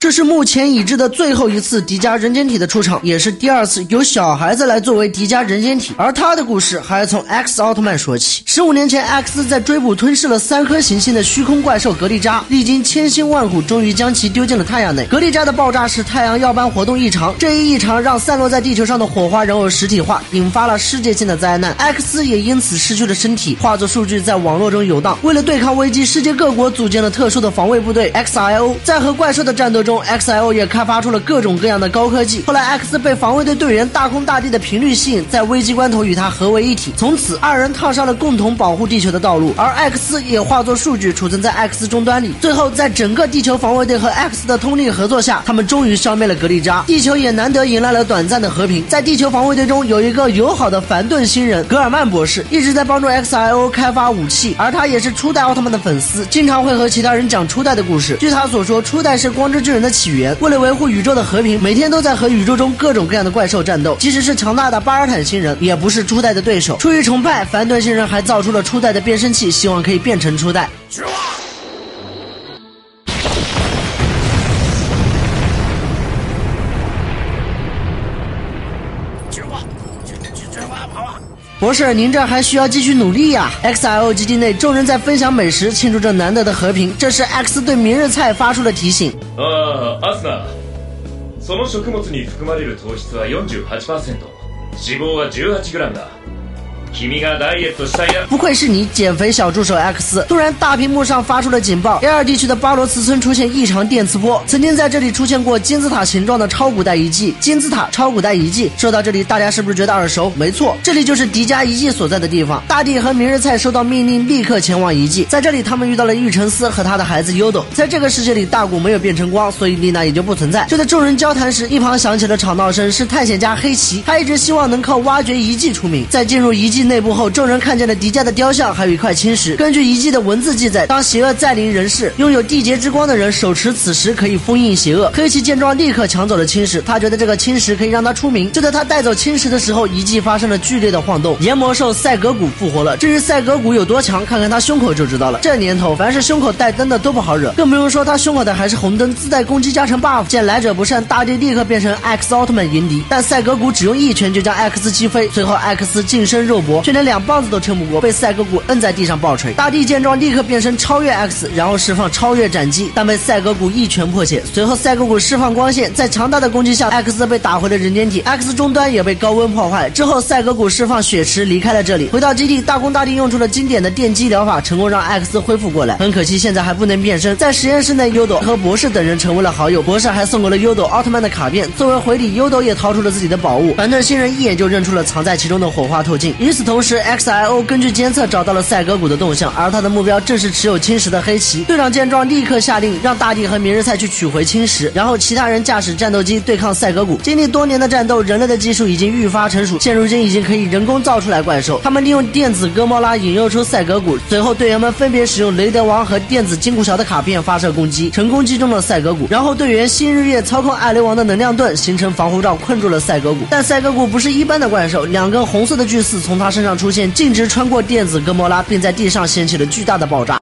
这是目前已知的最后一次迪迦人间体的出场，也是第二次由小孩子来作为迪迦人间体。而他的故事还要从 X 奥特曼说起。十五年前，X 在追捕吞噬了三颗行星的虚空怪兽格利扎，历经千辛万苦，终于将其丢进了太阳内。格利扎的爆炸使太阳耀斑活动异常，这一异常让散落在地球上的火花人偶实体化，引发了世界性的灾难。X 也因此失去了身体，化作数据在网络中游荡。为了对抗危机，世界各国组建了特殊的防卫部队 XIO，在和怪兽的战斗中。，XIO 也开发出了各种各样的高科技。后来，X 被防卫队队员大空大地的频率吸引，在危机关头与他合为一体。从此，二人踏上了共同保护地球的道路。而 X 也化作数据储存在 X 终端里。最后，在整个地球防卫队和 X 的通力合作下，他们终于消灭了格利扎，地球也难得迎来了短暂的和平。在地球防卫队中，有一个友好的凡顿星人格尔曼博士，一直在帮助 XIO 开发武器，而他也是初代奥特曼的粉丝，经常会和其他人讲初代的故事。据他所说，初代是光之巨人。的起源，为了维护宇宙的和平，每天都在和宇宙中各种各样的怪兽战斗。即使是强大的巴尔坦星人，也不是初代的对手。出于崇拜，凡顿星人还造出了初代的变身器，希望可以变成初代。博士，您这还需要继续努力呀！XIO 基地内，众人在分享美食，庆祝着难得的和平。这是 X 对明日菜发出的提醒。啊，阿斯纳，その食物に含まれる糖質は48%，脂肪は18グラムだ。 不愧是你，减肥小助手 X。突然，大屏幕上发出了警报：A 二地区的巴罗茨村出现异常电磁波。曾经在这里出现过金字塔形状的超古代遗迹。金字塔超古代遗迹，说到这里，大家是不是觉得耳熟？没错，这里就是迪迦遗迹所在的地方。大地和明日菜收到命令，立刻前往遗迹。在这里，他们遇到了玉成斯和他的孩子优斗。在这个世界里，大古没有变成光，所以丽娜也就不存在。就在众人交谈时，一旁响起了吵闹声，是探险家黑崎。他一直希望能靠挖掘遗迹出名。在进入遗迹。进内部后，众人看见了迪迦的雕像，还有一块青石。根据遗迹的文字记载，当邪恶再临人世，拥有地劫之光的人手持此石可以封印邪恶。黑崎见状，立刻抢走了青石，他觉得这个青石可以让他出名。就在他带走青石的时候，遗迹发生了剧烈的晃动，炎魔兽赛格古复活了。至于赛格古有多强，看看他胸口就知道了。这年头，凡是胸口带灯的都不好惹，更不用说他胸口的还是红灯，自带攻击加成 buff。见来者不善，大地立刻变成 X 奥特曼迎敌，但赛格古只用一拳就将 X 击飞，随后 X 近身肉搏。却连两棒子都撑不过，被赛格古摁在地上暴锤。大地见状，立刻变身超越 X，然后释放超越斩击，但被赛格古一拳破解。随后赛格古释放光线，在强大的攻击下，X 被打回了人间体，X 终端也被高温破坏。之后赛格古释放血池离开了这里，回到基地，大公大帝用出了经典的电击疗法，成功让 X 恢复过来。很可惜，现在还不能变身。在实验室内，优斗和博士等人成为了好友，博士还送给了优斗奥特曼的卡片作为回礼。优斗也掏出了自己的宝物，反正新人一眼就认出了藏在其中的火花透镜。与此同时，XIO 根据监测找到了赛格古的动向，而他的目标正是持有青石的黑崎队长。见状，立刻下令让大地和明日菜去取回青石，然后其他人驾驶战斗机对抗赛格古。经历多年的战斗，人类的技术已经愈发成熟，现如今已经可以人工造出来怪兽。他们利用电子哥莫拉引诱出赛格古，随后队员们分别使用雷德王和电子金库桥的卡片发射攻击，成功击中了赛格古。然后队员新日月操控艾雷王的能量盾形成防护罩，困住了赛格古。但赛格古不是一般的怪兽，两根红色的巨刺从他他身上出现。径直穿过电子哥莫拉，并在地上掀起了巨大的爆炸。